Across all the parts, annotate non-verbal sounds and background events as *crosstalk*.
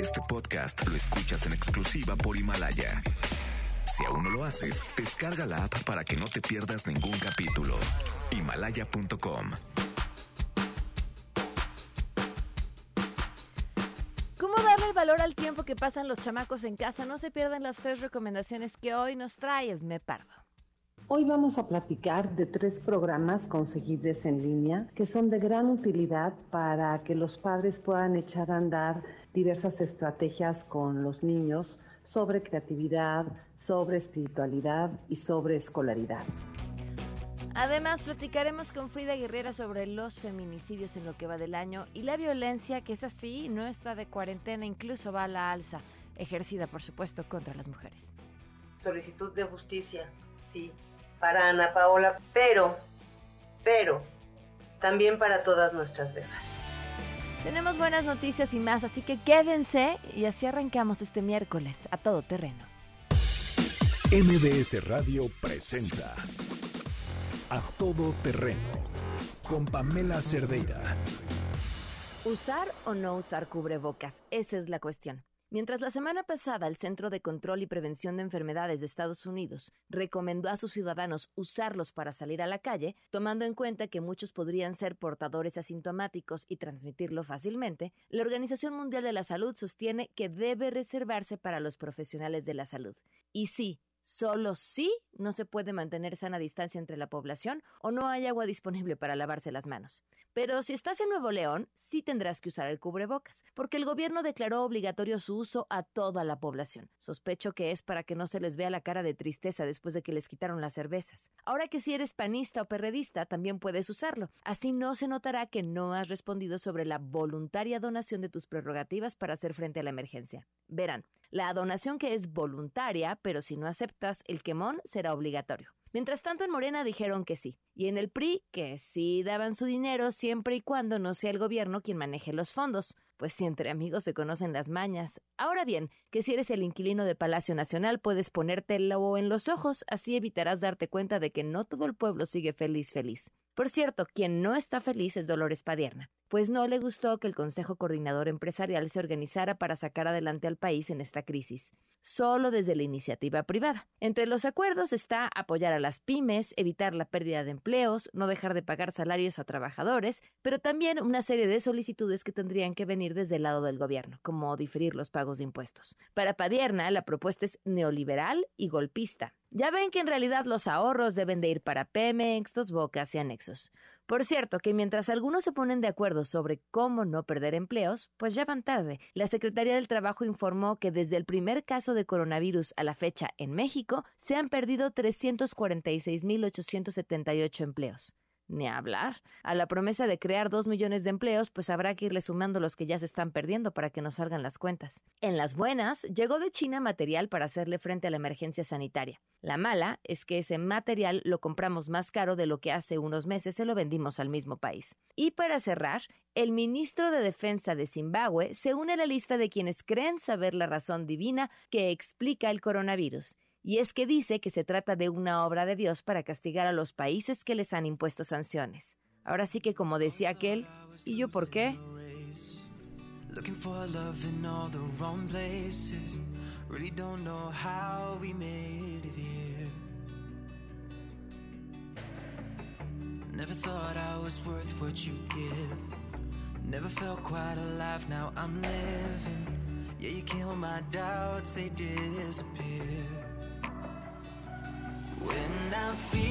Este podcast lo escuchas en exclusiva por Himalaya. Si aún no lo haces, descarga la app para que no te pierdas ningún capítulo. Himalaya.com ¿Cómo darle valor al tiempo que pasan los chamacos en casa? No se pierdan las tres recomendaciones que hoy nos trae el Me Pardo. Hoy vamos a platicar de tres programas conseguibles en línea que son de gran utilidad para que los padres puedan echar a andar diversas estrategias con los niños sobre creatividad, sobre espiritualidad y sobre escolaridad. Además, platicaremos con Frida Guerrera sobre los feminicidios en lo que va del año y la violencia, que es así, no está de cuarentena, incluso va a la alza, ejercida, por supuesto, contra las mujeres. Solicitud de justicia, sí, para Ana Paola, pero, pero, también para todas nuestras bebas. Tenemos buenas noticias y más, así que quédense y así arrancamos este miércoles a todo terreno. MBS Radio presenta A Todo Terreno con Pamela Cerdeira. ¿Usar o no usar cubrebocas? Esa es la cuestión. Mientras la semana pasada el Centro de Control y Prevención de Enfermedades de Estados Unidos recomendó a sus ciudadanos usarlos para salir a la calle, tomando en cuenta que muchos podrían ser portadores asintomáticos y transmitirlo fácilmente, la Organización Mundial de la Salud sostiene que debe reservarse para los profesionales de la salud. Y sí, Solo si no se puede mantener sana distancia entre la población o no hay agua disponible para lavarse las manos. Pero si estás en Nuevo León, sí tendrás que usar el cubrebocas, porque el gobierno declaró obligatorio su uso a toda la población. Sospecho que es para que no se les vea la cara de tristeza después de que les quitaron las cervezas. Ahora que si eres panista o perredista, también puedes usarlo. Así no se notará que no has respondido sobre la voluntaria donación de tus prerrogativas para hacer frente a la emergencia. Verán, la donación que es voluntaria, pero si no aceptas el quemón, será obligatorio. Mientras tanto, en Morena dijeron que sí, y en el PRI que sí daban su dinero siempre y cuando no sea el gobierno quien maneje los fondos, pues si entre amigos se conocen las mañas. Ahora bien, que si eres el inquilino de Palacio Nacional puedes ponértelo en los ojos, así evitarás darte cuenta de que no todo el pueblo sigue feliz feliz. Por cierto, quien no está feliz es Dolores Padierna, pues no le gustó que el Consejo Coordinador Empresarial se organizara para sacar adelante al país en esta crisis, solo desde la iniciativa privada. Entre los acuerdos está apoyar a las pymes, evitar la pérdida de empleos, no dejar de pagar salarios a trabajadores, pero también una serie de solicitudes que tendrían que venir desde el lado del gobierno, como diferir los pagos de impuestos. Para Padierna, la propuesta es neoliberal y golpista. Ya ven que en realidad los ahorros deben de ir para Pemex, Dos Bocas y anexos. Por cierto, que mientras algunos se ponen de acuerdo sobre cómo no perder empleos, pues ya van tarde. La Secretaría del Trabajo informó que desde el primer caso de coronavirus a la fecha en México se han perdido 346.878 empleos ni hablar. A la promesa de crear dos millones de empleos, pues habrá que irle sumando los que ya se están perdiendo para que nos salgan las cuentas. En las buenas, llegó de China material para hacerle frente a la emergencia sanitaria. La mala es que ese material lo compramos más caro de lo que hace unos meses se lo vendimos al mismo país. Y para cerrar, el ministro de Defensa de Zimbabue se une a la lista de quienes creen saber la razón divina que explica el coronavirus y es que dice que se trata de una obra de Dios para castigar a los países que les han impuesto sanciones. Ahora sí que como decía aquel, ¿y yo por qué? Never thought I was worth what you give. Never felt quite alive, now I'm living. Yeah, you kill my doubts, they disappear. When I feel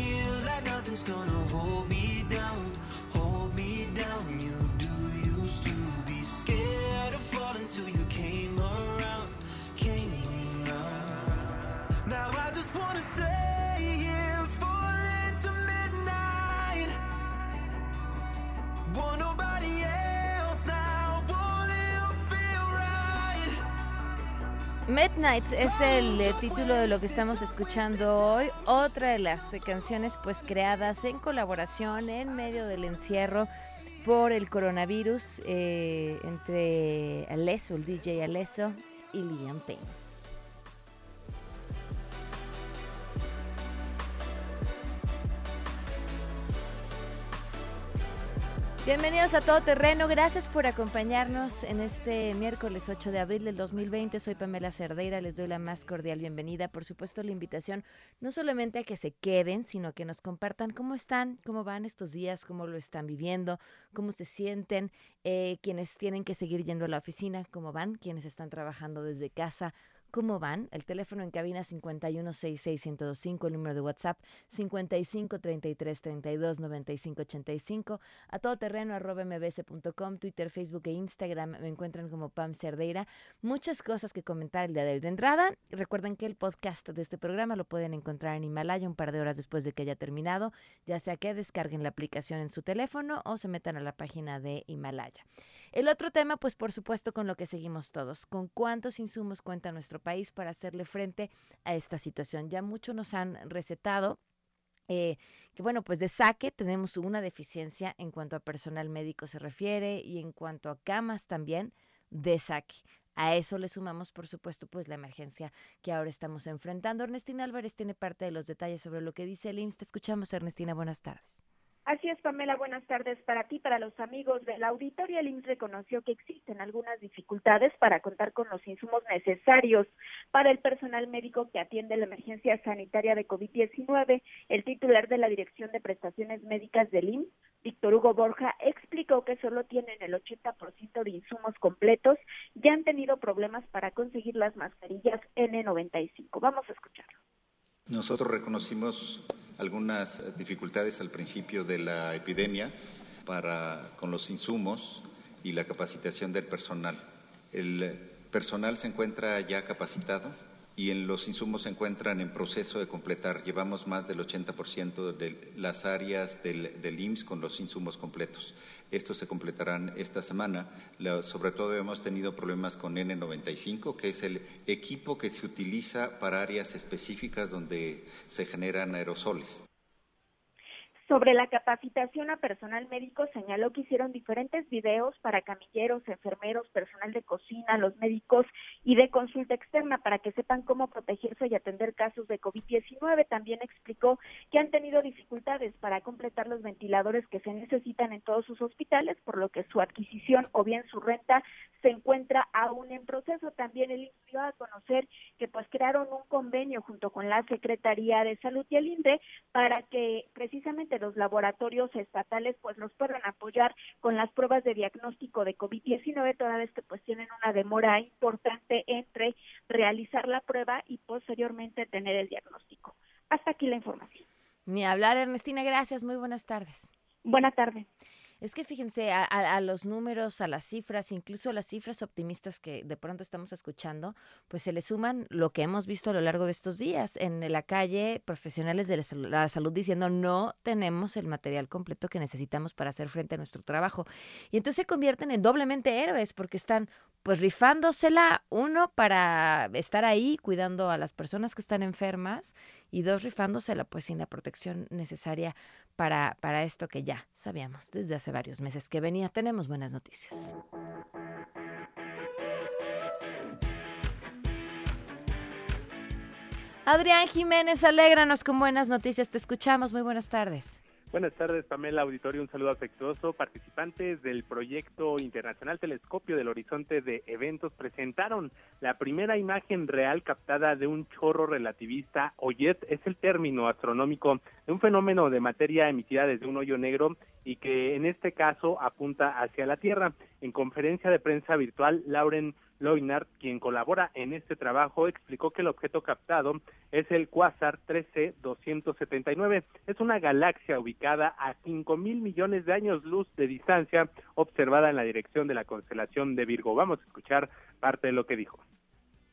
Midnight es el eh, título de lo que estamos escuchando hoy, otra de las eh, canciones pues creadas en colaboración en medio del encierro por el coronavirus eh, entre Alesso, el DJ Alesso y Liam Payne. Bienvenidos a Todo Terreno, gracias por acompañarnos en este miércoles 8 de abril del 2020. Soy Pamela Cerdeira, les doy la más cordial bienvenida. Por supuesto, la invitación no solamente a que se queden, sino que nos compartan cómo están, cómo van estos días, cómo lo están viviendo, cómo se sienten, eh, quienes tienen que seguir yendo a la oficina, cómo van, quienes están trabajando desde casa ¿Cómo van? El teléfono en cabina 5166125, el número de WhatsApp 5533329585, a todoterreno arroba mbs.com, Twitter, Facebook e Instagram me encuentran como Pam Cerdeira. Muchas cosas que comentar el día de hoy. De entrada, recuerden que el podcast de este programa lo pueden encontrar en Himalaya un par de horas después de que haya terminado, ya sea que descarguen la aplicación en su teléfono o se metan a la página de Himalaya. El otro tema, pues por supuesto, con lo que seguimos todos, con cuántos insumos cuenta nuestro país para hacerle frente a esta situación. Ya mucho nos han recetado eh, que bueno, pues de saque tenemos una deficiencia en cuanto a personal médico se refiere y en cuanto a camas también de saque. A eso le sumamos, por supuesto, pues la emergencia que ahora estamos enfrentando. Ernestina Álvarez tiene parte de los detalles sobre lo que dice el IMSS. Escuchamos, Ernestina. Buenas tardes. Así es, Pamela, buenas tardes para ti, para los amigos del auditorio. El IMSS reconoció que existen algunas dificultades para contar con los insumos necesarios para el personal médico que atiende la emergencia sanitaria de COVID-19. El titular de la Dirección de Prestaciones Médicas del IMSS, Víctor Hugo Borja, explicó que solo tienen el 80% de insumos completos y han tenido problemas para conseguir las mascarillas N95. Vamos a escucharlo. Nosotros reconocimos algunas dificultades al principio de la epidemia para, con los insumos y la capacitación del personal. El personal se encuentra ya capacitado y en los insumos se encuentran en proceso de completar. Llevamos más del 80% de las áreas del, del, IMSS con los insumos completos. Estos se completarán esta semana. sobre todo hemos tenido problemas con N95, que es el equipo que se utiliza para áreas específicas donde se generan aerosoles. Sobre la capacitación a personal médico, señaló que hicieron diferentes videos para camilleros, enfermeros, personal de cocina, los médicos y de consulta externa para que sepan cómo protegerse y atender casos de COVID-19. También explicó que han tenido dificultades para completar los ventiladores que se necesitan en todos sus hospitales, por lo que su adquisición o bien su renta se encuentra aún en proceso. También él dio a conocer que pues crearon un convenio junto con la Secretaría de Salud y el INDE para que precisamente los laboratorios estatales pues los puedan apoyar con las pruebas de diagnóstico de COVID-19, toda vez que pues tienen una demora importante entre realizar la prueba y posteriormente tener el diagnóstico. Hasta aquí la información. Ni hablar, Ernestina, gracias, muy buenas tardes. Buenas tardes. Es que fíjense a, los números, a las cifras, incluso a las cifras optimistas que de pronto estamos escuchando, pues se le suman lo que hemos visto a lo largo de estos días en la calle, profesionales de la salud diciendo no tenemos el material completo que necesitamos para hacer frente a nuestro trabajo. Y entonces se convierten en doblemente héroes porque están pues rifándosela, uno para estar ahí cuidando a las personas que están enfermas y dos rifándosela pues sin la protección necesaria para, para esto que ya sabíamos desde hace varios meses que venía. Tenemos buenas noticias. Adrián Jiménez, alégranos con buenas noticias. Te escuchamos. Muy buenas tardes. Buenas tardes, Pamela Auditorio. Un saludo afectuoso. Participantes del proyecto internacional Telescopio del Horizonte de Eventos presentaron la primera imagen real captada de un chorro relativista. Oyet es el término astronómico de un fenómeno de materia emitida desde un hoyo negro y que en este caso apunta hacia la Tierra. En conferencia de prensa virtual, Lauren Loinart, quien colabora en este trabajo, explicó que el objeto captado es el Quasar 13-279. Es una galaxia ubicada a 5 mil millones de años luz de distancia, observada en la dirección de la constelación de Virgo. Vamos a escuchar parte de lo que dijo.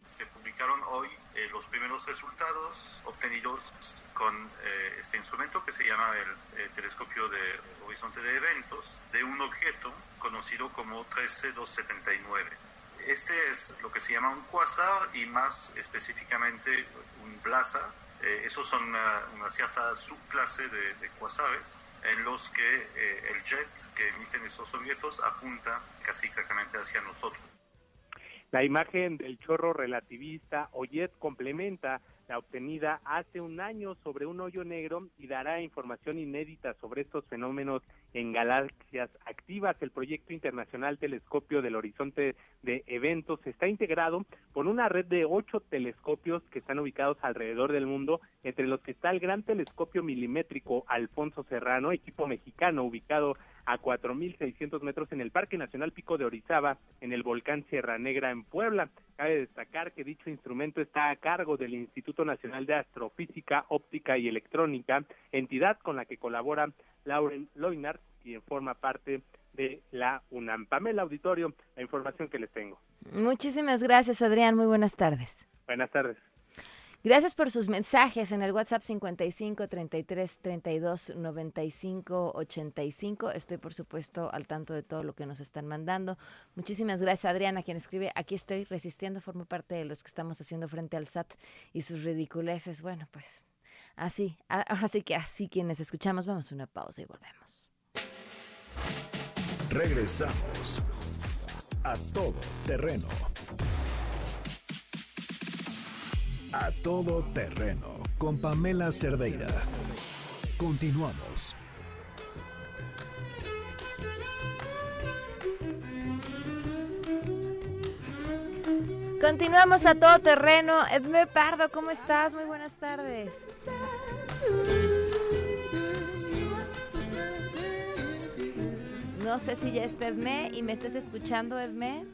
Se publicaron hoy eh, los primeros resultados obtenidos con eh, este instrumento que se llama el telescopio de horizonte de eventos de un objeto conocido como 13279 este es lo que se llama un quasar y más específicamente un blazar. Eh, esos son una, cierta subclase de, de, quasares en los que eh, el jet que emiten esos objetos apunta casi exactamente hacia nosotros. La imagen del chorro relativista o jet complementa la obtenida hace un año sobre un hoyo negro y dará información inédita sobre estos fenómenos en galaxias activas. El proyecto internacional Telescopio del Horizonte de Eventos está integrado por una red de ocho telescopios que están ubicados alrededor del mundo, entre los que está el Gran Telescopio Milimétrico Alfonso Serrano, equipo mexicano ubicado a 4.600 metros en el Parque Nacional Pico de Orizaba, en el volcán Sierra Negra en Puebla. Cabe destacar que dicho instrumento está a cargo del Instituto Nacional de Astrofísica, Óptica y Electrónica, entidad con la que colabora Lauren Loinart, quien forma parte de la UNAM. Pamela Auditorio, la información que les tengo. Muchísimas gracias, Adrián. Muy buenas tardes. Buenas tardes. Gracias por sus mensajes en el WhatsApp 55 33 32 95 85. Estoy, por supuesto, al tanto de todo lo que nos están mandando. Muchísimas gracias, Adriana, quien escribe. Aquí estoy resistiendo, formo parte de los que estamos haciendo frente al SAT y sus ridiculeces. Bueno, pues así, así que así quienes escuchamos, vamos a una pausa y volvemos. Regresamos a todo terreno. A todo terreno con Pamela Cerdeira. Continuamos. Continuamos a todo terreno. Edme Pardo, ¿cómo estás? Muy buenas tardes. No sé si ya está Edme y me estés escuchando, Edme.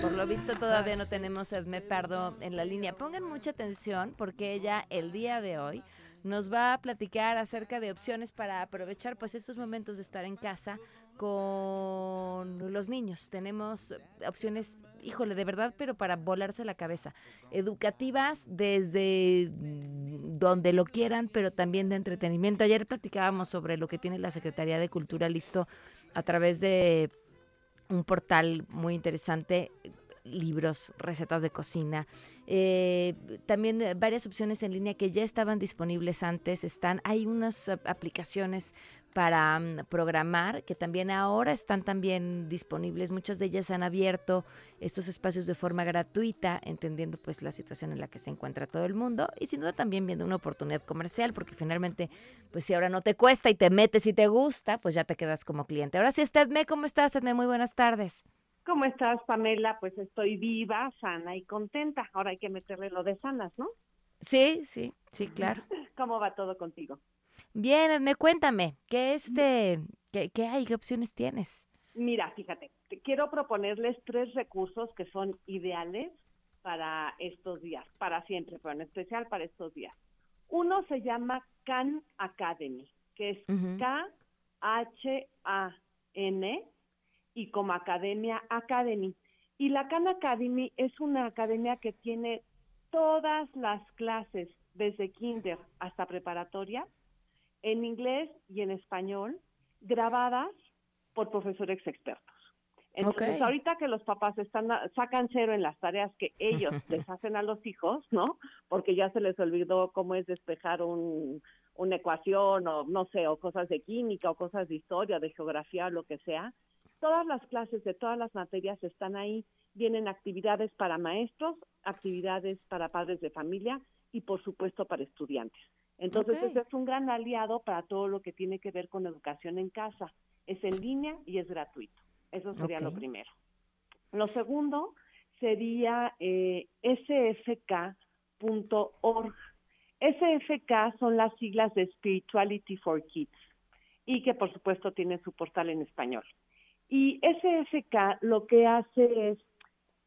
Por lo visto todavía no tenemos a Edme Pardo en la línea. Pongan mucha atención porque ella el día de hoy nos va a platicar acerca de opciones para aprovechar pues estos momentos de estar en casa con los niños. Tenemos opciones, híjole, de verdad, pero para volarse la cabeza. Educativas desde donde lo quieran, pero también de entretenimiento. Ayer platicábamos sobre lo que tiene la Secretaría de Cultura listo a través de un portal muy interesante libros, recetas de cocina, eh, también varias opciones en línea que ya estaban disponibles antes, están, hay unas aplicaciones para mm, programar que también ahora están también disponibles, muchas de ellas han abierto estos espacios de forma gratuita, entendiendo pues la situación en la que se encuentra todo el mundo y sin duda también viendo una oportunidad comercial, porque finalmente pues si ahora no te cuesta y te metes y te gusta, pues ya te quedas como cliente. Ahora sí, Estedme, ¿cómo estás, Estedme? Muy buenas tardes. ¿Cómo estás, Pamela? Pues estoy viva, sana y contenta. Ahora hay que meterle lo de sanas, ¿no? Sí, sí, sí, claro. *laughs* ¿Cómo va todo contigo? Bien, me cuéntame, ¿qué este, qué, qué hay, qué opciones tienes? Mira, fíjate, quiero proponerles tres recursos que son ideales para estos días, para siempre, pero en especial para estos días. Uno se llama Khan Academy, que es K-H-A-N y como Academia Academy. Y la Khan Academy es una academia que tiene todas las clases, desde kinder hasta preparatoria, en inglés y en español, grabadas por profesores expertos. Entonces, ahorita que los papás están sacan cero en las tareas que ellos *laughs* les hacen a los hijos, ¿no? Porque ya se les olvidó cómo es despejar un, una ecuación o no sé, o cosas de química o cosas de historia, de geografía, o lo que sea. Todas las clases de todas las materias están ahí. Vienen actividades para maestros, actividades para padres de familia y por supuesto para estudiantes. Entonces, ese es un gran aliado para todo lo que tiene que ver con educación en casa. Es en línea y es gratuito. Eso sería lo primero. Lo segundo sería eh, sfk.org. SFK son las siglas de Spirituality for Kids y que por supuesto tiene su portal en español. Y SFK lo que hace es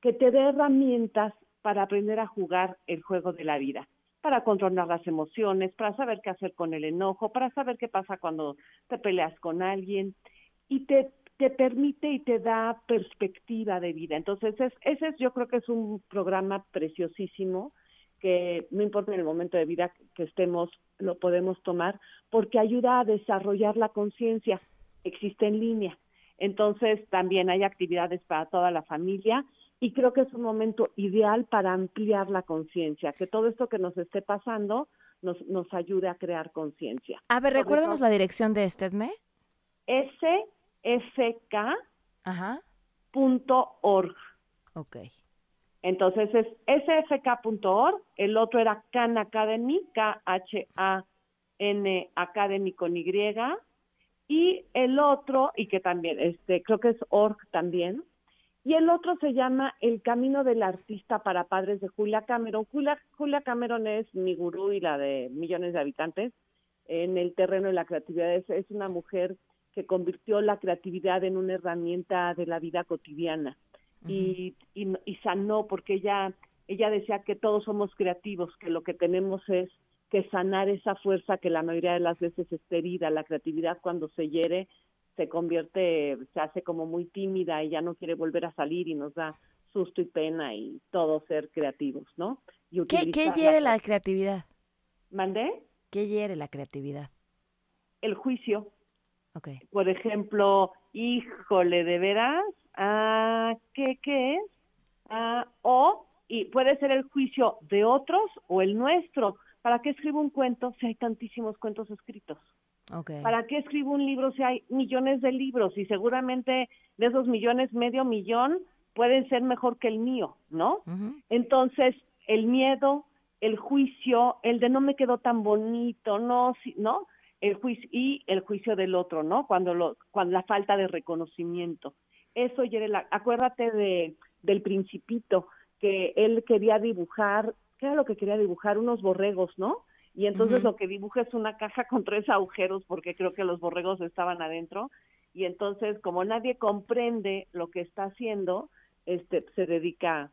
que te dé herramientas para aprender a jugar el juego de la vida, para controlar las emociones, para saber qué hacer con el enojo, para saber qué pasa cuando te peleas con alguien y te, te permite y te da perspectiva de vida. Entonces, ese es, yo creo que es un programa preciosísimo que no importa en el momento de vida que estemos, lo podemos tomar, porque ayuda a desarrollar la conciencia. Existe en línea. Entonces, también hay actividades para toda la familia y creo que es un momento ideal para ampliar la conciencia, que todo esto que nos esté pasando nos, nos ayude a crear conciencia. A ver, recuérdanos la dirección de este mes. sfk.org. Ok. Entonces es sfk.org, el otro era Khan Academy, K-H-A-N Academy con Y, y el otro, y que también, este, creo que es org también, y el otro se llama El Camino del Artista para Padres de Julia Cameron. Julia, Julia Cameron es mi gurú y la de millones de habitantes en el terreno de la creatividad. Es, es una mujer que convirtió la creatividad en una herramienta de la vida cotidiana y, y, sanó porque ella, ella decía que todos somos creativos, que lo que tenemos es que sanar esa fuerza que la mayoría de las veces está herida. La creatividad cuando se hiere se convierte, se hace como muy tímida y ya no quiere volver a salir y nos da susto y pena y todo ser creativos, ¿no? Y ¿Qué, ¿Qué hiere la creatividad? ¿Mandé? ¿Qué hiere la creatividad? El juicio. Okay. Por ejemplo, híjole, ¿de veras? Ah, ¿qué, qué es? Ah, o, y puede ser el juicio de otros o el nuestro. ¿Para qué escribo un cuento si hay tantísimos cuentos escritos? ¿Para qué escribo un libro si hay millones de libros? Y seguramente de esos millones, medio millón pueden ser mejor que el mío, ¿no? Entonces, el miedo, el juicio, el de no me quedó tan bonito, no, ¿no? El juicio y el juicio del otro, ¿no? Cuando lo, cuando la falta de reconocimiento. Eso, la acuérdate de del principito que él quería dibujar, ¿qué era lo que quería dibujar? Unos borregos, ¿no? Y entonces lo que dibuja es una caja con tres agujeros porque creo que los borregos estaban adentro y entonces como nadie comprende lo que está haciendo, este se dedica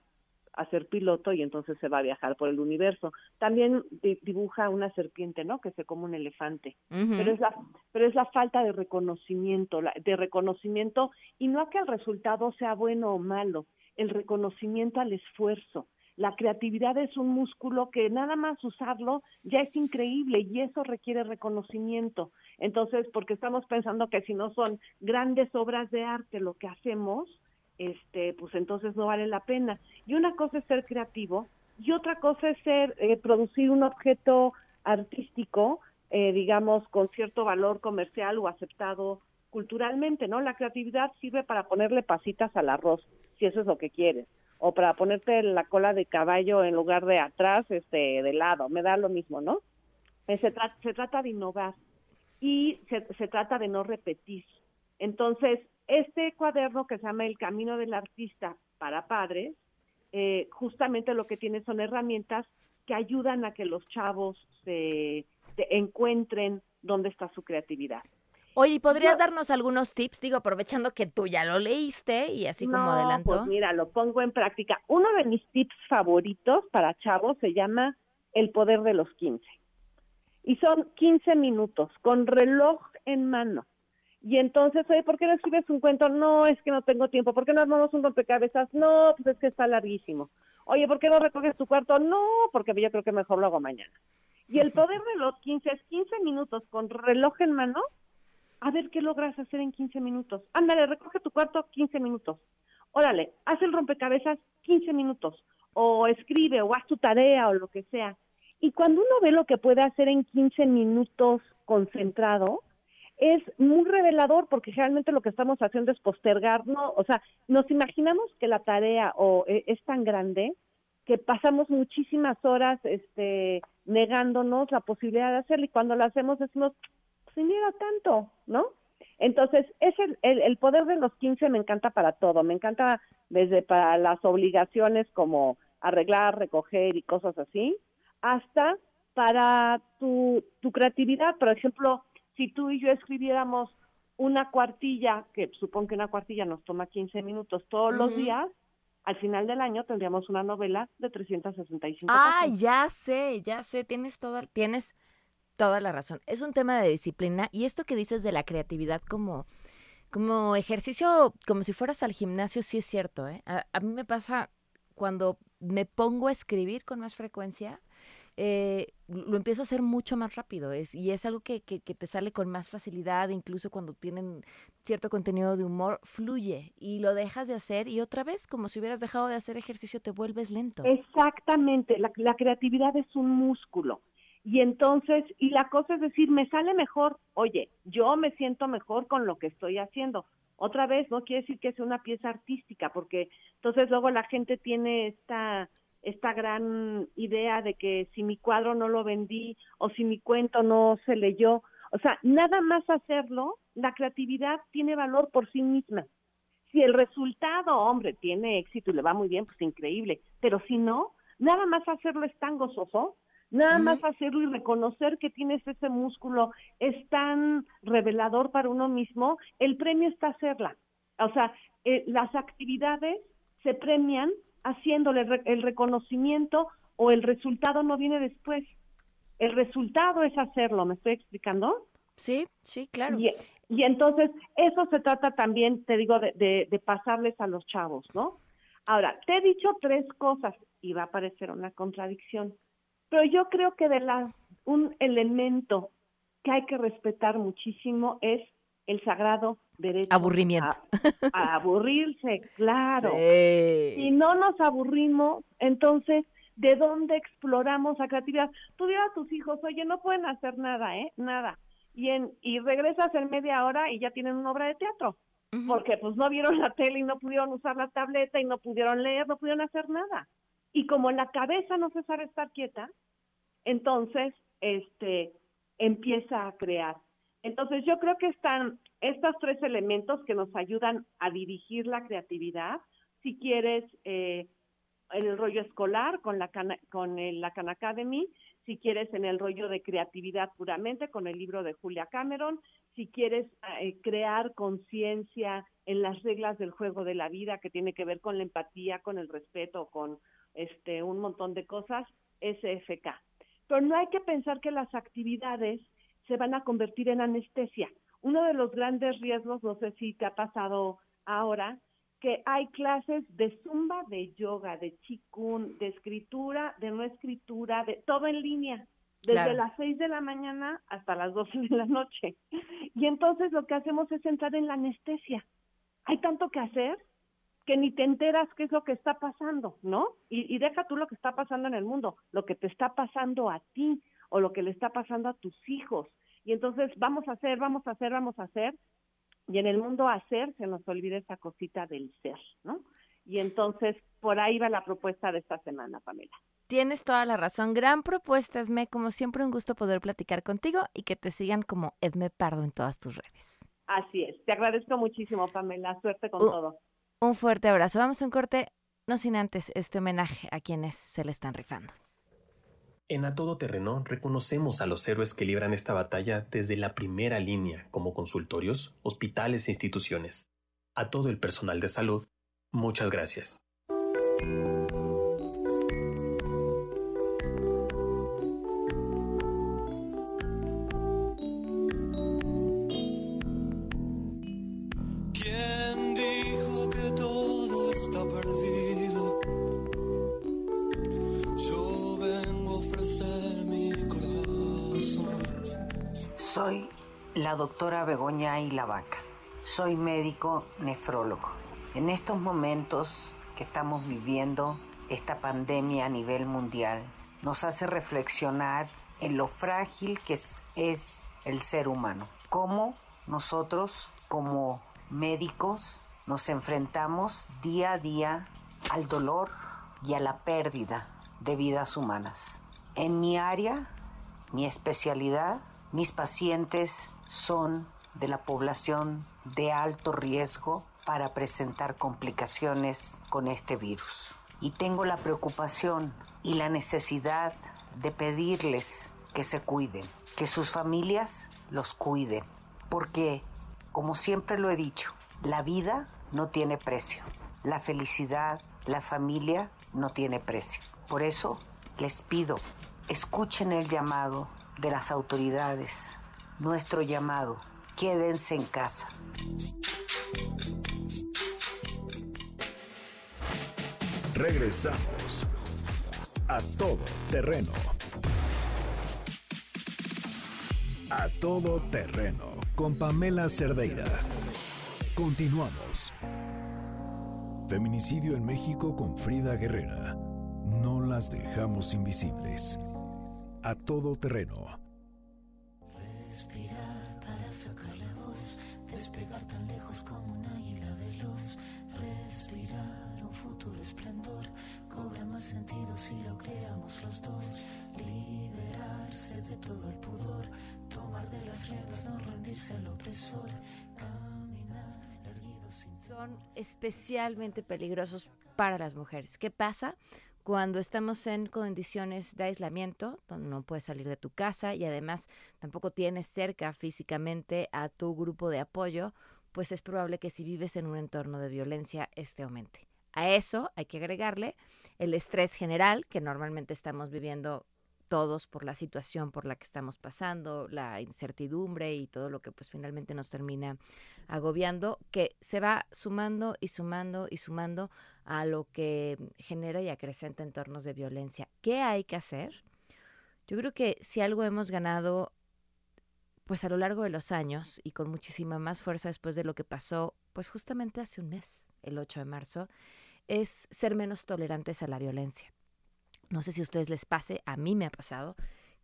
a ser piloto y entonces se va a viajar por el universo. También dibuja una serpiente, ¿no? Que se come un elefante. Pero es la pero es la falta de reconocimiento, de reconocimiento y no a que el resultado sea bueno o malo, el reconocimiento al esfuerzo la creatividad es un músculo que nada más usarlo ya es increíble y eso requiere reconocimiento. Entonces, porque estamos pensando que si no son grandes obras de arte lo que hacemos, este, pues entonces no vale la pena. Y una cosa es ser creativo y otra cosa es ser eh, producir un objeto artístico, eh, digamos, con cierto valor comercial o aceptado culturalmente, ¿no? La creatividad sirve para ponerle pasitas al arroz, si eso es lo que quieres o para ponerte la cola de caballo en lugar de atrás, este, de lado, me da lo mismo, ¿no? Eh, se, se trata de innovar y se, se trata de no repetir. Entonces, este cuaderno que se llama El Camino del Artista para Padres, eh, justamente lo que tiene son herramientas que ayudan a que los chavos se, se encuentren dónde está su creatividad. Oye, ¿podrías darnos algunos tips? Digo, aprovechando que tú ya lo leíste y así como adelantó. Pues mira, lo pongo en práctica. Uno de mis tips favoritos para chavos se llama El poder de los 15. Y son 15 minutos con reloj en mano. Y entonces, oye, ¿por qué no escribes un cuento? No, es que no tengo tiempo. ¿Por qué no armamos un rompecabezas? No, pues es que está larguísimo. Oye, ¿por qué no recoges tu cuarto? No, porque yo creo que mejor lo hago mañana. Y el poder de los 15 es 15 minutos con reloj en mano a ver qué logras hacer en 15 minutos. Ándale, recoge tu cuarto 15 minutos. Órale, haz el rompecabezas 15 minutos. O escribe o haz tu tarea o lo que sea. Y cuando uno ve lo que puede hacer en 15 minutos concentrado, es muy revelador porque generalmente lo que estamos haciendo es postergar, ¿no? O sea, nos imaginamos que la tarea o e, es tan grande que pasamos muchísimas horas este negándonos la posibilidad de hacerlo y cuando lo hacemos decimos, sin ir a tanto, ¿no? Entonces, es el, el, poder de los 15 me encanta para todo, me encanta desde para las obligaciones como arreglar, recoger y cosas así, hasta para tu, tu creatividad. Por ejemplo, si tú y yo escribiéramos una cuartilla, que supongo que una cuartilla nos toma 15 minutos todos los días, al final del año tendríamos una novela de 365 Ah, ya sé, ya sé, tienes todo, tienes toda la razón. Es un tema de disciplina y esto que dices de la creatividad como, como ejercicio, como si fueras al gimnasio, sí es cierto. ¿eh? A, mí me pasa cuando me pongo a escribir con más frecuencia, eh, lo empiezo a hacer mucho más rápido es, y es algo que, que, que, te sale con más facilidad, incluso cuando tienen cierto contenido de humor, fluye y lo dejas de hacer y otra vez, como si hubieras dejado de hacer ejercicio, te vuelves lento. Exactamente, la, la creatividad es un músculo y entonces, y la cosa es decir, me sale mejor, oye, yo me siento mejor con lo que estoy haciendo. Otra vez, no quiere decir que sea una pieza artística, porque entonces luego la gente tiene esta esta gran idea de que si mi cuadro no lo vendí o si mi cuento no se leyó, o sea, nada más hacerlo, la creatividad tiene valor por sí misma. Si el resultado, hombre, tiene éxito y le va muy bien, pues increíble, pero si no, nada más hacerlo es tan gozoso, nada más hacerlo y reconocer que tienes ese músculo es tan revelador para uno mismo, el premio está hacerla. O sea, eh, las actividades se premian haciéndole el reconocimiento o el resultado no viene después. El resultado es hacerlo, ¿me estoy explicando? Sí, sí, claro. Y, entonces, eso se trata también, te digo, de, de, pasarles a los chavos, ¿no? Ahora, te he dicho tres cosas y va a parecer una contradicción, pero yo creo que de las, un elemento que hay que respetar muchísimo es el sagrado derecho aburrimiento a, aburrirse, *laughs* claro. Si no nos aburrimos, entonces ¿de dónde exploramos la creatividad? Tú dirás a tus hijos, oye, no pueden hacer nada, ¿eh? Nada. Y, en, y regresas en media hora y ya tienen una obra de teatro. Porque pues no vieron la tele y no pudieron usar la tableta y no pudieron leer, no pudieron hacer nada. Y como la cabeza no se sabe estar quieta, entonces este empieza a crear. Entonces yo creo que están estos tres elementos que nos ayudan a dirigir la creatividad. Si quieres, eh, en el rollo escolar con la, con la Khan Academy, si quieres en el rollo de creatividad puramente con el libro de Julia Cameron, si quieres eh, crear conciencia en las reglas del juego de la vida que tiene que ver con la empatía, con el respeto, con este un montón de cosas, SFK. Pero no hay que pensar que las actividades se van a convertir en anestesia. Uno de los grandes riesgos, no sé si te ha pasado ahora, que hay clases de zumba, de yoga, de chikun, de escritura, de no escritura, de todo en línea, desde las 6 de la mañana hasta las 12 de la noche. Y entonces lo que hacemos es entrar en la anestesia. Hay tanto que hacer que ni te enteras qué es lo que está pasando, ¿no? Y, y deja tú lo que está pasando en el mundo, lo que te está pasando a ti o lo que le está pasando a tus hijos. Y entonces vamos a hacer, vamos a hacer, vamos a hacer, y en el mundo hacer se nos olvida esa cosita del ser, ¿no? Y entonces por ahí va la propuesta de esta semana, Pamela. Tienes toda la razón. Gran propuesta, Edme. Como siempre, un gusto poder platicar contigo y que te sigan como Edme Pardo en todas tus redes. Así es. Te agradezco muchísimo, Pamela. Suerte con todo. Un fuerte abrazo. Vamos a un corte, no sin antes este homenaje a quienes se le están rifando. En A Todo Terreno reconocemos a los héroes que libran esta batalla desde la primera línea, como consultorios, hospitales e instituciones. A todo el personal de salud, muchas gracias. Doctora Begoña Vaca. Soy médico nefrólogo. En estos momentos que estamos viviendo esta pandemia a nivel mundial, nos hace reflexionar en lo frágil que es el ser humano. Cómo nosotros, como médicos, nos enfrentamos día a día al dolor y a la pérdida de vidas humanas. En mi área, mi especialidad, mis pacientes son de la población de alto riesgo para presentar complicaciones con este virus. Y tengo la preocupación y la necesidad de pedirles que se cuiden, que sus familias los cuiden, porque, como siempre lo he dicho, la vida no tiene precio, la felicidad, la familia no tiene precio. Por eso les pido, escuchen el llamado de las autoridades, nuestro llamado. Quédense en casa. Regresamos a todo terreno. A todo terreno con Pamela Cerdeira. Continuamos. Feminicidio en México con Frida Guerrera. No las dejamos invisibles. A todo terreno despegar tan lejos como un águila veloz, respirar un futuro esplendor, cobra más sentido si lo creamos los dos, liberarse de todo el pudor, tomar de las riendas, no rendirse al opresor, caminar erguido sin Son especialmente peligrosos para las mujeres. ¿Qué pasa? Cuando estamos en condiciones de aislamiento, donde no puedes salir de tu casa y además tampoco tienes cerca físicamente a tu grupo de apoyo, pues es probable que si vives en un entorno de violencia, este aumente. A eso hay que agregarle el estrés general que normalmente estamos viviendo todos por la situación por la que estamos pasando, la incertidumbre y todo lo que pues finalmente nos termina agobiando, que se va sumando y sumando y sumando a lo que genera y acrecenta entornos de violencia. ¿Qué hay que hacer? Yo creo que si algo hemos ganado pues a lo largo de los años y con muchísima más fuerza después de lo que pasó pues justamente hace un mes, el 8 de marzo, es ser menos tolerantes a la violencia no sé si a ustedes les pase, a mí me ha pasado,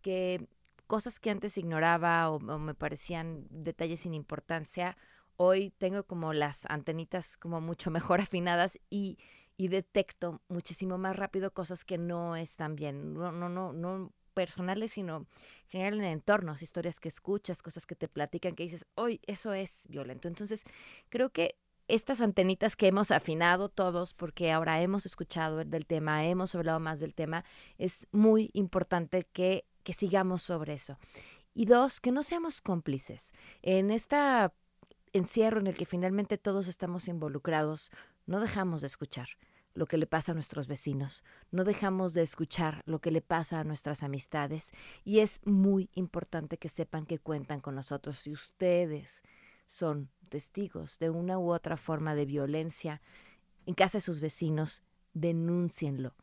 que cosas que antes ignoraba o, me parecían detalles sin importancia, hoy tengo como las antenitas como mucho *laughs* mejor afinadas y, y detecto muchísimo más rápido cosas que no están bien, no, no, no, no personales, sino general en entornos, historias que escuchas, cosas que te platican, que dices, hoy eso es violento. Entonces, creo que estas antenitas que hemos afinado todos, porque ahora hemos escuchado del tema, hemos hablado más del tema, es muy importante que, que sigamos sobre eso. Y dos, que no seamos cómplices. En este encierro en el que finalmente todos estamos involucrados, no dejamos de escuchar lo que le pasa a nuestros vecinos, no dejamos de escuchar lo que le pasa a nuestras amistades y es muy importante que sepan que cuentan con nosotros. Si ustedes son testigos de una u otra forma de violencia en casa de sus vecinos, denúncienlo,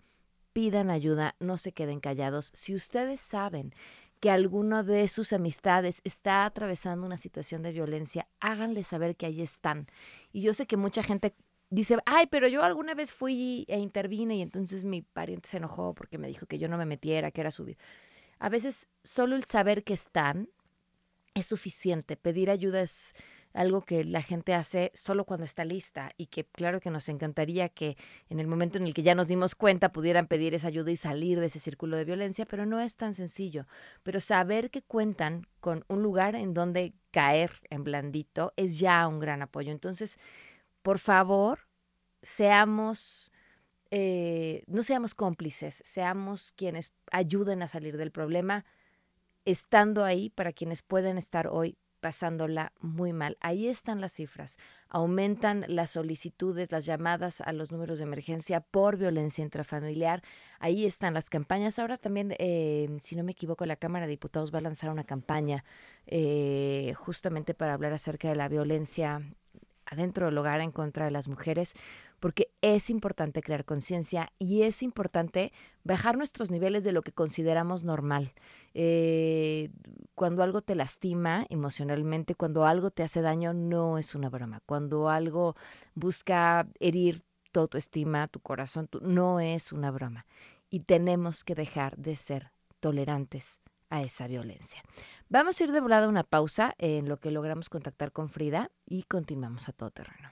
pidan ayuda, no se queden callados. Si ustedes saben que alguno de sus amistades está atravesando una situación de violencia, háganle saber que ahí están. Y yo sé que mucha gente dice, ay, pero yo alguna vez fui e intervine y entonces mi pariente se enojó porque me dijo que yo no me metiera, que era su vida. A veces solo el saber que están es suficiente. Pedir ayuda es algo que la gente hace solo cuando está lista y que claro que nos encantaría que en el momento en el que ya nos dimos cuenta pudieran pedir esa ayuda y salir de ese círculo de violencia, pero no es tan sencillo. Pero saber que cuentan con un lugar en donde caer en blandito es ya un gran apoyo. Entonces, por favor, seamos... Eh, no seamos cómplices, seamos quienes ayuden a salir del problema, estando ahí para quienes pueden estar hoy pasándola muy mal. Ahí están las cifras. Aumentan las solicitudes, las llamadas a los números de emergencia por violencia intrafamiliar. Ahí están las campañas. Ahora también, eh, si no me equivoco, la Cámara de Diputados va a lanzar una campaña eh, justamente para hablar acerca de la violencia adentro del hogar en contra de las mujeres porque es importante crear conciencia y es importante bajar nuestros niveles de lo que consideramos normal. Eh, cuando algo te lastima emocionalmente, cuando algo te hace daño, no es una broma. Cuando algo busca herir tu autoestima, tu corazón, no es una broma. Y tenemos que dejar de ser tolerantes a esa violencia. Vamos a ir de volada a una pausa en lo que logramos contactar con Frida y continuamos a todo terreno.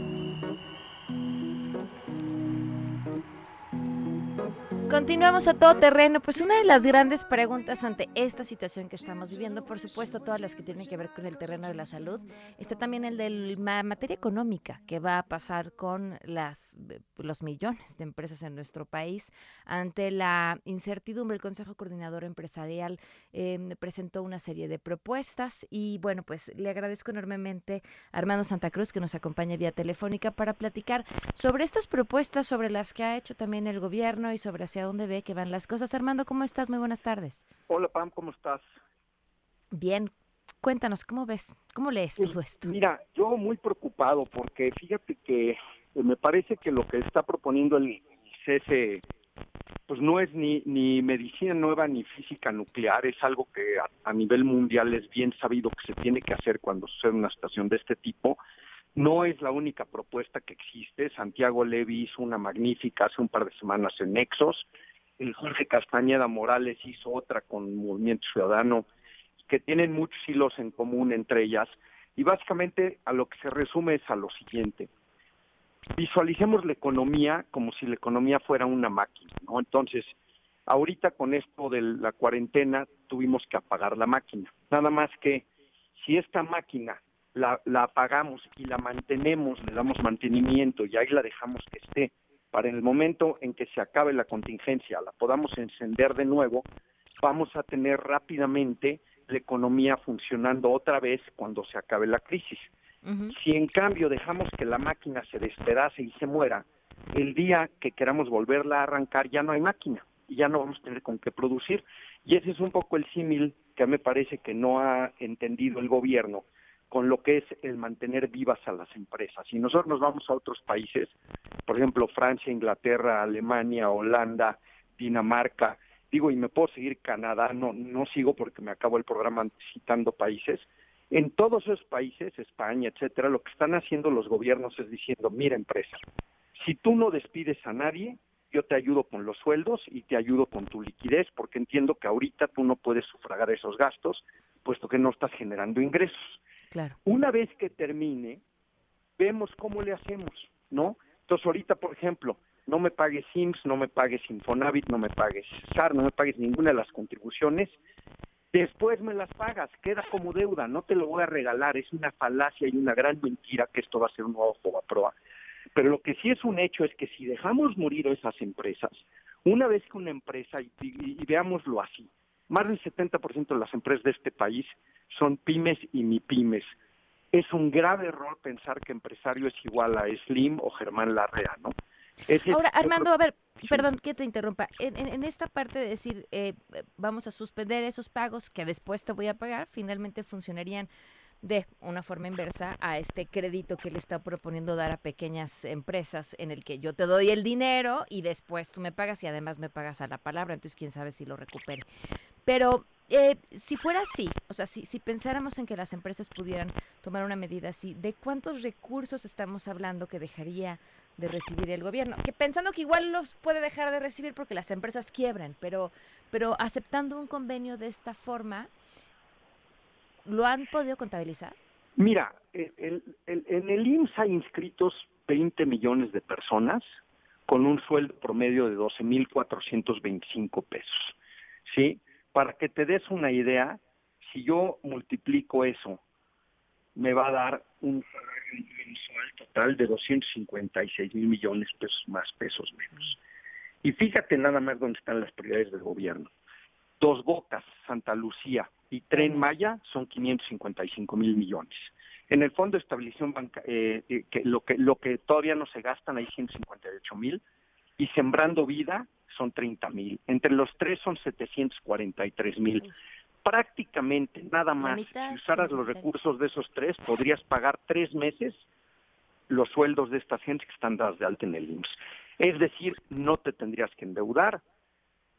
Continuamos a todo terreno. Pues una de las grandes preguntas ante esta situación que estamos viviendo, por supuesto, todas las que tienen que ver con el terreno de la salud, está también el de la materia económica, que va a pasar con las, los millones de empresas en nuestro país ante la incertidumbre. El Consejo Coordinador Empresarial em, presentó una serie de propuestas y bueno, pues le agradezco enormemente a Armando Santa Cruz que nos acompaña vía telefónica para platicar sobre estas propuestas, sobre las que ha hecho también el gobierno y sobre hacia dónde ve que van las cosas. Armando, ¿cómo estás? Muy buenas tardes. Hola Pam, ¿cómo estás? Bien, cuéntanos, ¿cómo ves? ¿Cómo lees todo esto? Mira, yo muy preocupado porque fíjate que eh, me parece que lo que está proponiendo el cese pues no es ni, ni medicina nueva ni física nuclear, es algo que a, nivel mundial es bien sabido que se tiene que hacer cuando sucede una situación de este tipo. No es la única propuesta que existe. Santiago Levy hizo una magnífica hace un par de semanas en Nexos. El Jorge Castañeda Morales hizo otra con Movimiento Ciudadano, que tienen muchos hilos en común entre ellas. Y básicamente a lo que se resume es a lo siguiente visualicemos la economía como si la economía fuera una máquina, ¿no? Entonces, ahorita con esto de la cuarentena tuvimos que apagar la máquina. Nada más que si esta máquina la, la apagamos y la mantenemos, le damos mantenimiento y ahí la dejamos que esté, para en el momento en que se acabe la contingencia la podamos encender de nuevo, vamos a tener rápidamente la economía funcionando otra vez cuando se acabe la crisis. Si en cambio dejamos que la máquina se despedace y se muera, el día que queramos volverla a arrancar ya no hay máquina y ya no vamos a tener con qué producir. Y ese es un poco el símil que me parece que no ha entendido el gobierno con lo que es el mantener vivas a las empresas. Si nosotros nos vamos a otros países, por ejemplo Francia, Inglaterra, Alemania, Holanda, Dinamarca, digo, y me puedo seguir Canadá, no, no sigo porque me acabo el programa citando países, en todos esos países, España, etcétera, lo que están haciendo los gobiernos es diciendo, mira empresa, si tú no despides a nadie, yo te ayudo con los sueldos y te ayudo con tu liquidez, porque entiendo que ahorita tú no puedes sufragar esos gastos, puesto que no estás generando ingresos. Claro. Una vez que termine, vemos cómo le hacemos, ¿no? Entonces ahorita, por ejemplo, no me pagues SIMS, no me pagues Infonavit, no me pagues SAR, no me pagues ninguna de las contribuciones, Después me las pagas, queda como deuda, no te lo voy a regalar, es una falacia y una gran mentira que esto va a ser un nuevo Fobaproa. Pero lo que sí es un hecho es que si dejamos morir a esas empresas, una vez que una empresa, y, veámoslo así, más del 70% de las empresas de este país son pymes y mi pymes. Es un grave error pensar que empresario es igual a Slim o Germán Larrea, ¿no? Ahora, Armando, a ver, perdón que te interrumpa. En, esta parte de decir, eh, vamos a suspender esos pagos que después te voy a pagar, finalmente funcionarían de una forma inversa a este crédito que le está proponiendo dar a pequeñas empresas en el que yo te doy el dinero y después tú me pagas y además me pagas a la palabra, entonces quién sabe si lo recupere. Pero eh, si fuera así, o sea, si, si pensáramos en que las empresas pudieran tomar una medida así, ¿de cuántos recursos estamos hablando que dejaría de recibir el gobierno, que pensando que igual los puede dejar de recibir porque las empresas quiebran, pero, pero aceptando un convenio de esta forma, ¿lo han podido contabilizar? Mira, en el IMSS hay inscritos 20 millones de personas con un sueldo promedio de 12.425 pesos. ¿Sí? Para que te des una idea, si yo multiplico eso, me va a dar un mensual total de 256 mil millones pesos más, pesos menos. Y fíjate nada más dónde están las prioridades del gobierno. Dos Bocas, Santa Lucía y Tren Maya son 555 mil millones. En el Fondo de Estabilización Banca, eh, eh, que lo que lo que todavía no se gastan hay 158 mil y Sembrando Vida son 30 mil. Entre los tres son 743 mil prácticamente nada más, si usaras los recursos de esos tres, podrías pagar tres meses los sueldos de estas gente que están dadas de alta en el IMSS. Es decir, no te tendrías que endeudar,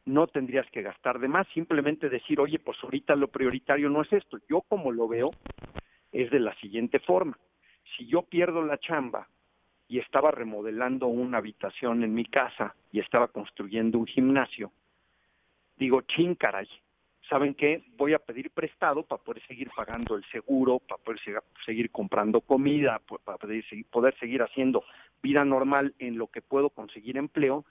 no tendrías que gastar de más, simplemente decir, oye, pues ahorita lo prioritario no es esto. Yo como lo veo es de la siguiente forma. Si yo pierdo la chamba y estaba remodelando una habitación en mi casa y estaba construyendo un gimnasio, digo, chin caray, ¿saben qué? Voy a pedir prestado para poder seguir pagando el seguro, para poder seguir comprando comida, para poder seguir, haciendo vida normal en lo que puedo conseguir empleo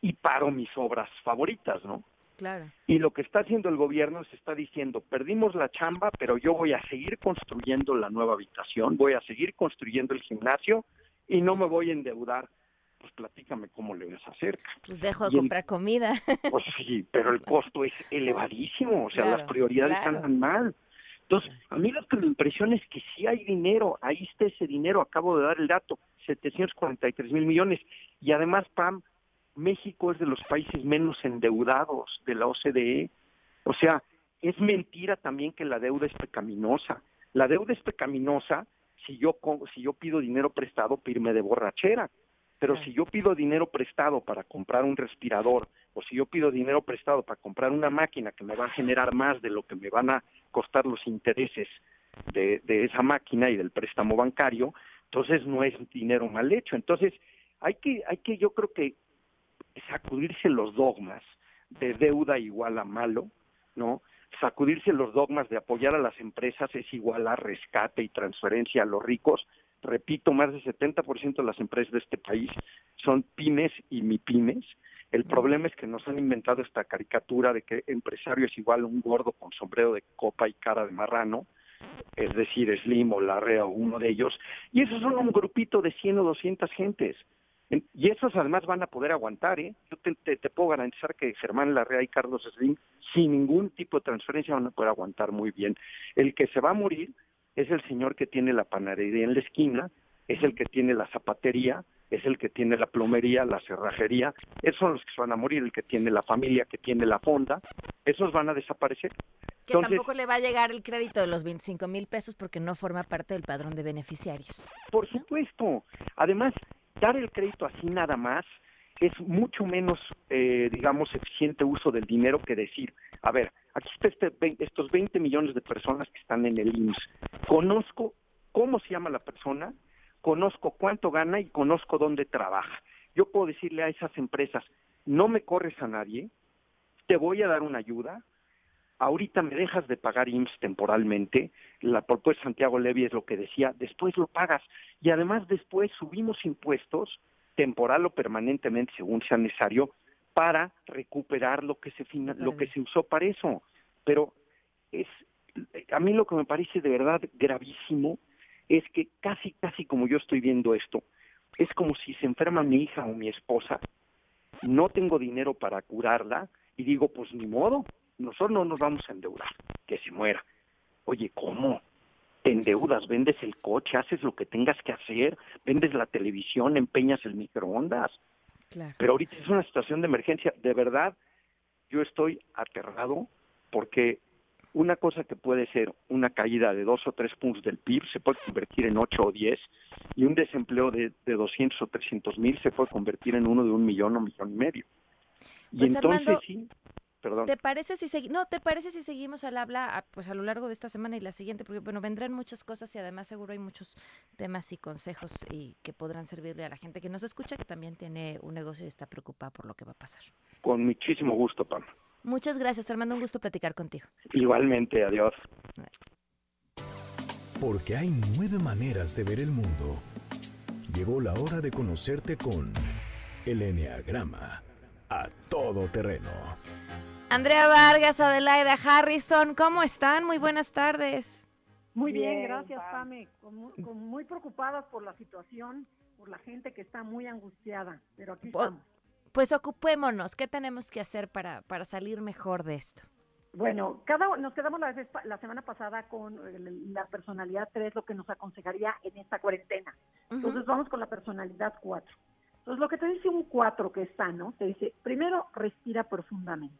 y paro mis obras favoritas, ¿no? Claro. Y lo que está haciendo el gobierno es está diciendo, perdimos la chamba, pero yo voy a seguir construyendo la nueva habitación, voy a seguir construyendo el gimnasio y no me voy a endeudar pues platícame cómo le vas a hacer. Pues dejo de comprar comida. *laughs* Pues sí, pero el costo es elevadísimo, o sea, las prioridades están mal. Entonces, a mí lo que me impresiona es que sí hay dinero, ahí está ese dinero, acabo de dar el dato, 743 mil millones. Y además, Pam, México es de los países menos endeudados de la OCDE. O sea, es mentira también que la deuda es pecaminosa. La deuda es pecaminosa si yo, si yo pido dinero prestado, pirme de borrachera Pero si yo pido dinero prestado para comprar un respirador o si yo pido dinero prestado para comprar una máquina que me va a generar más de lo que me van a costar los intereses de, de esa máquina y del préstamo bancario, entonces no es dinero mal hecho. Entonces hay que, hay que yo creo que sacudirse los dogmas de deuda igual a malo, ¿no? Sacudirse los dogmas de apoyar a las empresas es igual a rescate y transferencia a los ricos. Repito, más del 70% de las empresas de este país son pymes y mipymes. El problema es que nos han inventado esta caricatura de que empresario es igual a un gordo con sombrero de copa y cara de marrano, es decir, Slim o Larrea o uno de ellos, y esos son un grupito de 100 o 200 gentes. Y esos además van a poder aguantar, ¿eh? Yo te, puedo garantizar que Germán Larrea y Carlos Slim, sin ningún tipo de transferencia, van a poder aguantar muy bien. El que se va a morir es el señor que tiene la panadería en la esquina, es el que tiene la zapatería, es el que tiene la plomería, la cerrajería, esos son los que se van a morir, el que tiene la familia, que tiene la fonda, esos van a desaparecer. Que tampoco le va a llegar el crédito de los 25 mil pesos porque no forma parte del padrón de beneficiarios. Por supuesto. Además, dar el crédito así nada más es mucho menos, eh, digamos, eficiente uso del dinero que decir, a ver, aquí está este, estos 20 millones de personas que están en el IMSS. Conozco cómo se llama la persona, conozco cuánto gana y conozco dónde trabaja. Yo puedo decirle a esas empresas, no me corres a nadie, te voy a dar una ayuda, ahorita me dejas de pagar IMSS temporalmente, la propuesta Santiago Levy es lo que decía, después lo pagas. Y además después subimos impuestos temporal o permanentemente según sea necesario para recuperar lo que se lo que se usó para eso. Pero es a mí lo que me parece de verdad gravísimo es que casi casi como yo estoy viendo esto, es como si se enferma mi hija o mi esposa, no tengo dinero para curarla y digo, pues ni modo, nosotros no nos vamos a endeudar, que se muera. Oye, ¿cómo? Te endeudas, vendes el coche, haces lo que tengas que hacer, vendes la televisión, empeñas el microondas. Pero ahorita es una situación de emergencia. De verdad, yo estoy aterrado porque una cosa que puede ser una caída de dos o tres puntos del PIB se puede convertir en ocho o diez y un desempleo de, de 200 o 300 mil se puede convertir en uno de un millón o millón y medio. Y pues, entonces sí, ¿Te parece si no, te parece si seguimos al habla pues a lo largo de esta semana y la siguiente porque bueno, vendrán muchas cosas y además seguro hay muchos temas y consejos y que podrán servirle a la gente que nos escucha que también tiene un negocio y está preocupada por lo que va a pasar. Con muchísimo gusto, Pam. Muchas gracias, Armando, un gusto platicar contigo. Igualmente, adiós. Porque hay nueve maneras de ver el mundo. Llegó la hora de conocerte con el Enneagrama a todo terreno. Andrea Vargas, Adelaida Harrison, ¿cómo están? Muy buenas tardes. Muy bien, gracias, Pame. muy, preocupadas por la situación, por la gente que está muy angustiada, pero aquí pues, estamos. Pues ocupémonos, ¿qué tenemos que hacer para, para salir mejor de esto? Bueno, cada, nos quedamos la, la semana pasada con la personalidad 3, lo que nos aconsejaría en esta cuarentena. Entonces vamos con la personalidad 4. Entonces lo que te dice un 4 que está, ¿no? Te dice, primero respira profundamente.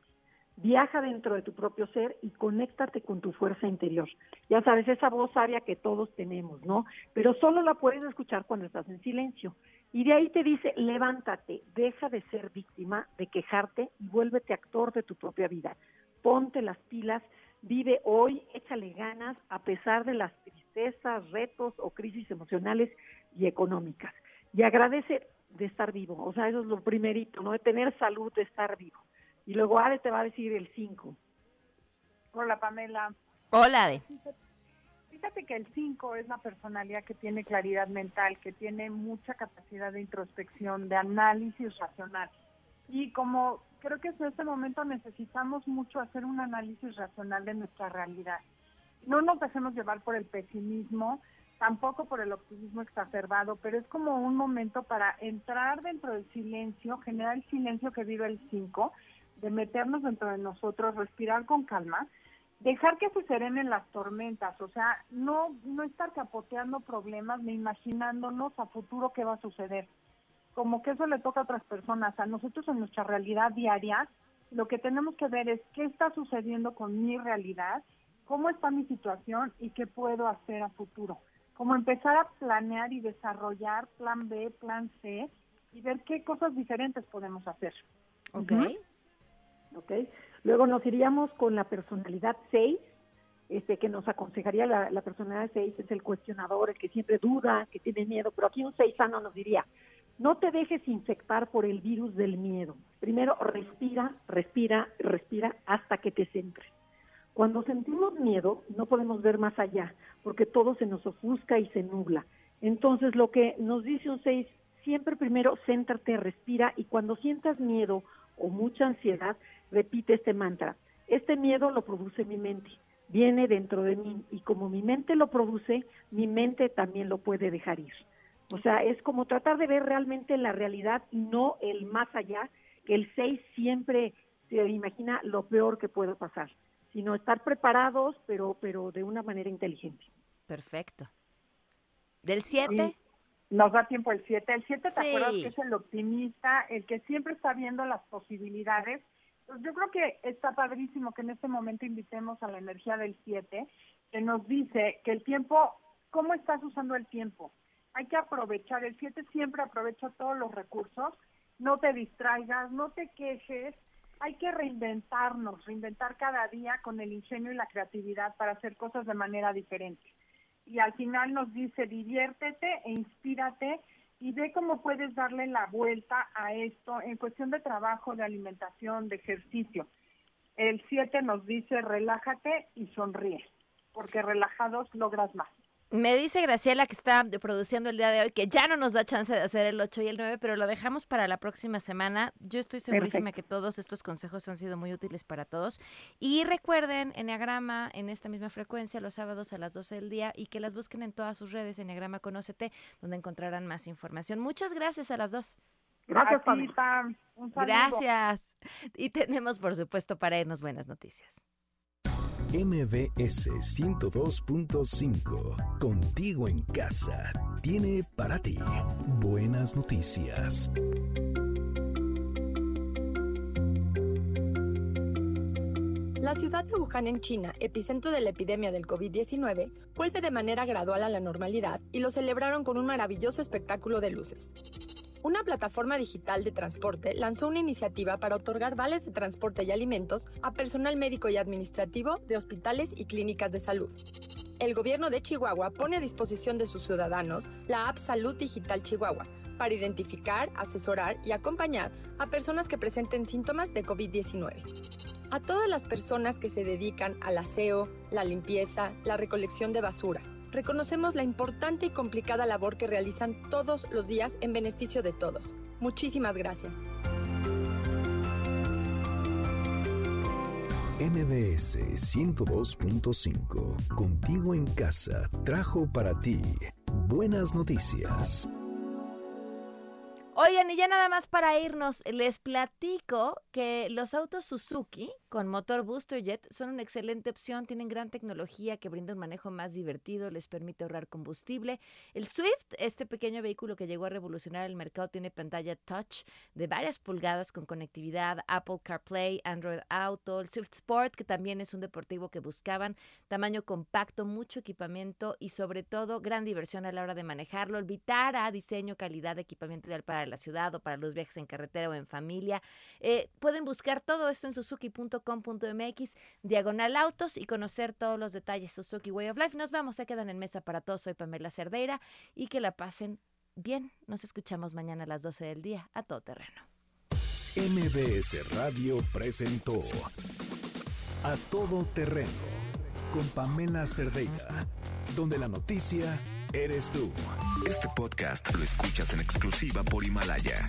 Viaja dentro de tu propio ser y conéctate con tu fuerza interior. Ya sabes, esa voz sabia que todos tenemos, ¿no? Pero solo la puedes escuchar cuando estás en silencio. Y de ahí te dice, levántate, deja de ser víctima, de quejarte y vuélvete actor de tu propia vida. Ponte las pilas, vive hoy, échale ganas a pesar de las tristezas, retos o crisis emocionales y económicas. Y agradece de estar vivo, o sea, eso es lo primerito, ¿no? De tener salud, de estar vivo. Y luego Ade te va a decir el 5. Hola, Pamela. Hola, Ade. Fíjate que el 5 es una personalidad que tiene claridad mental, que tiene mucha capacidad de introspección, de análisis racional. Y como creo que en este momento necesitamos mucho hacer un análisis racional de nuestra realidad. No nos dejemos llevar por el pesimismo, tampoco por el optimismo exacerbado, pero es como un momento para entrar dentro del silencio, generar el silencio que vive el 5 de meternos dentro de nosotros, respirar con calma, dejar que se serenen las tormentas, o sea, no, no estar capoteando problemas ni imaginándonos a futuro qué va a suceder. Como que eso le toca a otras personas. A nosotros en nuestra realidad diaria, lo que tenemos que ver es qué está sucediendo con mi realidad, cómo está mi situación y qué puedo hacer a futuro. Como empezar a planear y desarrollar plan B, plan C, y ver qué cosas diferentes podemos hacer. Ok. ¿ok? Luego nos iríamos con la personalidad 6, este, que nos aconsejaría la, la personalidad 6, es el cuestionador, el que siempre duda, que tiene miedo, pero aquí un 6 sano nos diría, no te dejes infectar por el virus del miedo. Primero respira, respira, respira hasta que te centres. Cuando sentimos miedo, no podemos ver más allá, porque todo se nos ofusca y se nubla. Entonces, lo que nos dice un 6, siempre primero céntrate, respira, y cuando sientas miedo o mucha ansiedad, repite este mantra. Este miedo lo produce mi mente, viene dentro de mí, y como mi mente lo produce, mi mente también lo puede dejar ir. O sea, es como tratar de ver realmente la realidad y no el más allá, que el 6 siempre se imagina lo peor que pueda pasar sino estar preparados, pero, pero de una manera inteligente. Perfecto. ¿Del 7? Nos da tiempo el 7. El 7, ¿te acuerdas que es el optimista, el que siempre está viendo las posibilidades? Pues yo creo que está padrísimo que en este momento invitemos a la energía del 7, que nos dice que el tiempo, ¿cómo estás usando el tiempo? Hay que aprovechar, el 7 siempre aprovecha todos los recursos, no te distraigas, no te quejes, hay que reinventarnos, reinventar cada día con el ingenio y la creatividad para hacer cosas de manera diferente. Y al final nos dice, diviértete e inspírate y ve cómo puedes darle la vuelta a esto en cuestión de trabajo, de alimentación, de ejercicio. El 7 nos dice, relájate y sonríe, porque relajados logras más. Me dice Graciela que está produciendo el día de hoy que ya no nos da chance de hacer el 8 y el 9, pero lo dejamos para la próxima semana. Yo estoy segurísima que todos estos consejos han sido muy útiles para todos. Y recuerden, Enneagrama en esta misma frecuencia los sábados a las 12 del día y que las busquen en todas sus redes, Enneagrama Conócete, donde encontrarán más información. Muchas gracias a las dos. Gracias, Pam. Gracias. Y tenemos, por supuesto, para irnos buenas noticias. MBS 102.5, contigo en casa, tiene para ti buenas noticias. La ciudad de Wuhan en China, epicentro de la epidemia del COVID-19, vuelve de manera gradual a la normalidad y lo celebraron con un maravilloso espectáculo de luces una plataforma digital de transporte lanzó una iniciativa para otorgar vales de transporte y alimentos a personal médico y administrativo de hospitales y clínicas de salud. El gobierno de Chihuahua pone a disposición de sus ciudadanos la app Salud Digital Chihuahua para identificar, asesorar y acompañar a personas que presenten síntomas de COVID-19. A todas las personas que se dedican al aseo, la limpieza, la recolección de basura, reconocemos la importante y complicada labor que realizan todos los días en beneficio de todos. Muchísimas gracias. MBS 102.5, contigo en casa, trajo para ti buenas noticias. Oigan, y ya nada más para irnos, les platico que los autos Suzuki con motor Booster Jet son una excelente opción, tienen gran tecnología que brinda un manejo más divertido, les permite ahorrar combustible. El Swift, este pequeño vehículo que llegó a revolucionar el mercado, tiene pantalla touch de varias pulgadas con conectividad, Apple CarPlay, Android Auto, el Swift Sport, que también es un deportivo que buscaban, tamaño compacto, mucho equipamiento y sobre todo gran diversión a la hora de manejarlo. El Vitara, diseño, calidad, equipamiento ideal para la ciudad o para los viajes en carretera o en familia. Eh, pueden buscar todo esto en suzuki.com.mx, diagonal autos y conocer todos los detalles. Suzuki Way of Life. Nos vamos, se quedan en mesa para todos. Soy Pamela Cerdeira y que la pasen bien. Nos escuchamos mañana a las 12 del día a todo terreno. MBS Radio presentó A Todo Terreno con Pamela Cerdeira, donde la noticia eres tú. Este podcast lo escuchas en exclusiva por Himalaya.